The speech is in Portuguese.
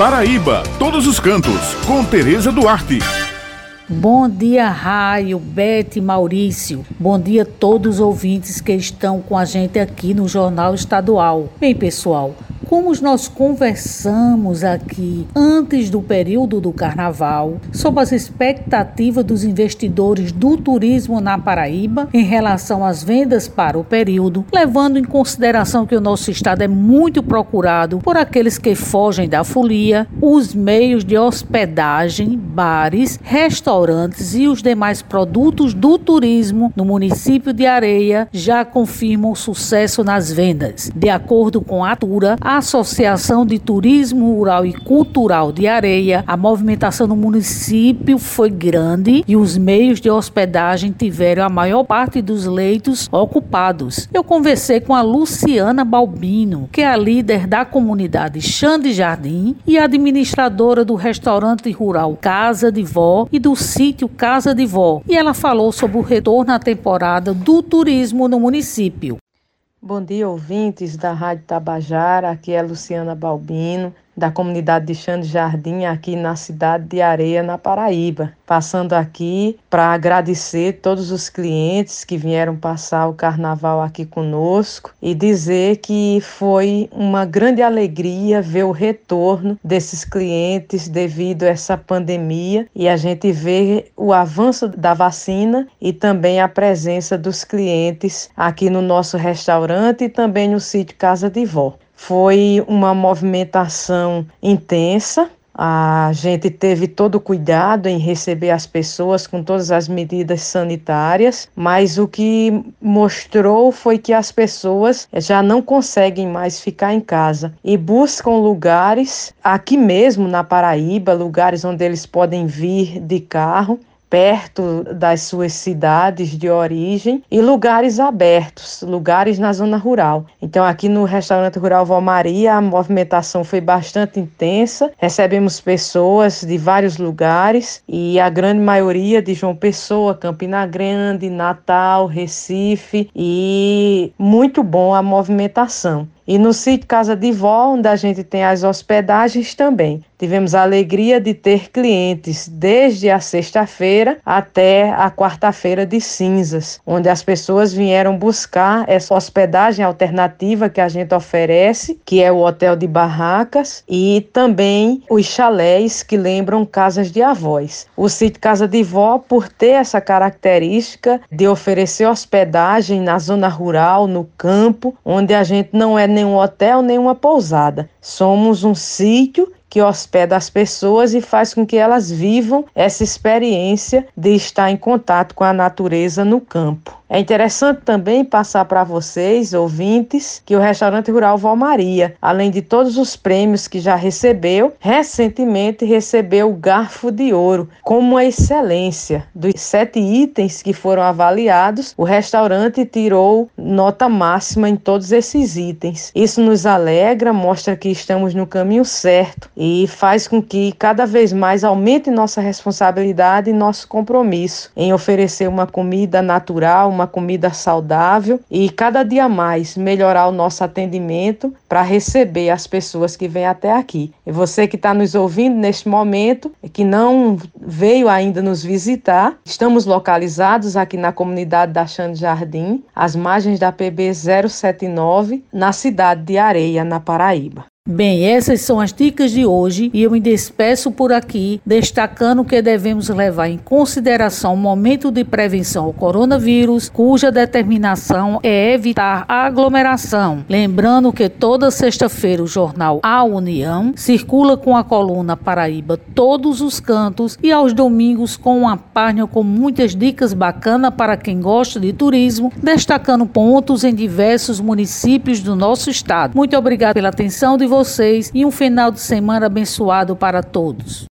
Paraíba, todos os cantos, com Tereza Duarte. Bom dia, Raio, Bete, Maurício. Bom dia a todos os ouvintes que estão com a gente aqui no Jornal Estadual. Bem, pessoal, como nós conversamos aqui antes do período do carnaval sobre as expectativas dos investidores do turismo na Paraíba em relação às vendas para o período, levando em consideração que o nosso estado é muito procurado por aqueles que fogem da folia, os meios de hospedagem, bares, restaurantes e os demais produtos do turismo no município de Areia já confirmam sucesso nas vendas. De acordo com a Atura, a Associação de Turismo Rural e Cultural de Areia, a movimentação no município foi grande e os meios de hospedagem tiveram a maior parte dos leitos ocupados. Eu conversei com a Luciana Balbino, que é a líder da comunidade Xande Jardim e administradora do restaurante rural Casa de Vó e do sítio Casa de Vó. E ela falou sobre o retorno à temporada do turismo no município. Bom dia, ouvintes da Rádio Tabajara. Aqui é Luciana Balbino da comunidade de Xande Jardim, aqui na cidade de Areia, na Paraíba. Passando aqui para agradecer todos os clientes que vieram passar o carnaval aqui conosco e dizer que foi uma grande alegria ver o retorno desses clientes devido a essa pandemia e a gente vê o avanço da vacina e também a presença dos clientes aqui no nosso restaurante e também no sítio Casa de Vó. Foi uma movimentação intensa. A gente teve todo o cuidado em receber as pessoas com todas as medidas sanitárias, mas o que mostrou foi que as pessoas já não conseguem mais ficar em casa e buscam lugares aqui mesmo na Paraíba, lugares onde eles podem vir de carro perto das suas cidades de origem e lugares abertos, lugares na zona rural. Então, aqui no restaurante rural Val Maria, a movimentação foi bastante intensa. Recebemos pessoas de vários lugares e a grande maioria de João Pessoa, Campina Grande, Natal, Recife e muito bom a movimentação. E no sítio Casa de Vó, onde a gente tem as hospedagens também. Tivemos a alegria de ter clientes desde a sexta-feira até a quarta-feira de cinzas, onde as pessoas vieram buscar essa hospedagem alternativa que a gente oferece, que é o hotel de barracas e também os chalés que lembram casas de avós. O sítio Casa de Vó, por ter essa característica de oferecer hospedagem na zona rural, no campo, onde a gente não é nenhum hotel, nem uma pousada. Somos um sítio que hospeda as pessoas e faz com que elas vivam essa experiência de estar em contato com a natureza no campo. É interessante também passar para vocês, ouvintes, que o restaurante rural Valmaria, além de todos os prêmios que já recebeu, recentemente recebeu o Garfo de Ouro como uma excelência. Dos sete itens que foram avaliados, o restaurante tirou nota máxima em todos esses itens. Isso nos alegra, mostra que estamos no caminho certo e faz com que cada vez mais aumente nossa responsabilidade e nosso compromisso em oferecer uma comida natural, uma comida saudável e cada dia mais melhorar o nosso atendimento para receber as pessoas que vêm até aqui. E você que está nos ouvindo neste momento e que não veio ainda nos visitar, estamos localizados aqui na comunidade da Xande Jardim, às margens da PB 079, na cidade de Areia, na Paraíba. Bem, essas são as dicas de hoje e eu me despeço por aqui, destacando que devemos levar em consideração o momento de prevenção ao coronavírus, cuja determinação é evitar a aglomeração. Lembrando que toda sexta-feira o jornal A União circula com a coluna Paraíba todos os cantos e aos domingos com uma página com muitas dicas bacanas para quem gosta de turismo, destacando pontos em diversos municípios do nosso estado. Muito obrigado pela atenção de vocês e um final de semana abençoado para todos.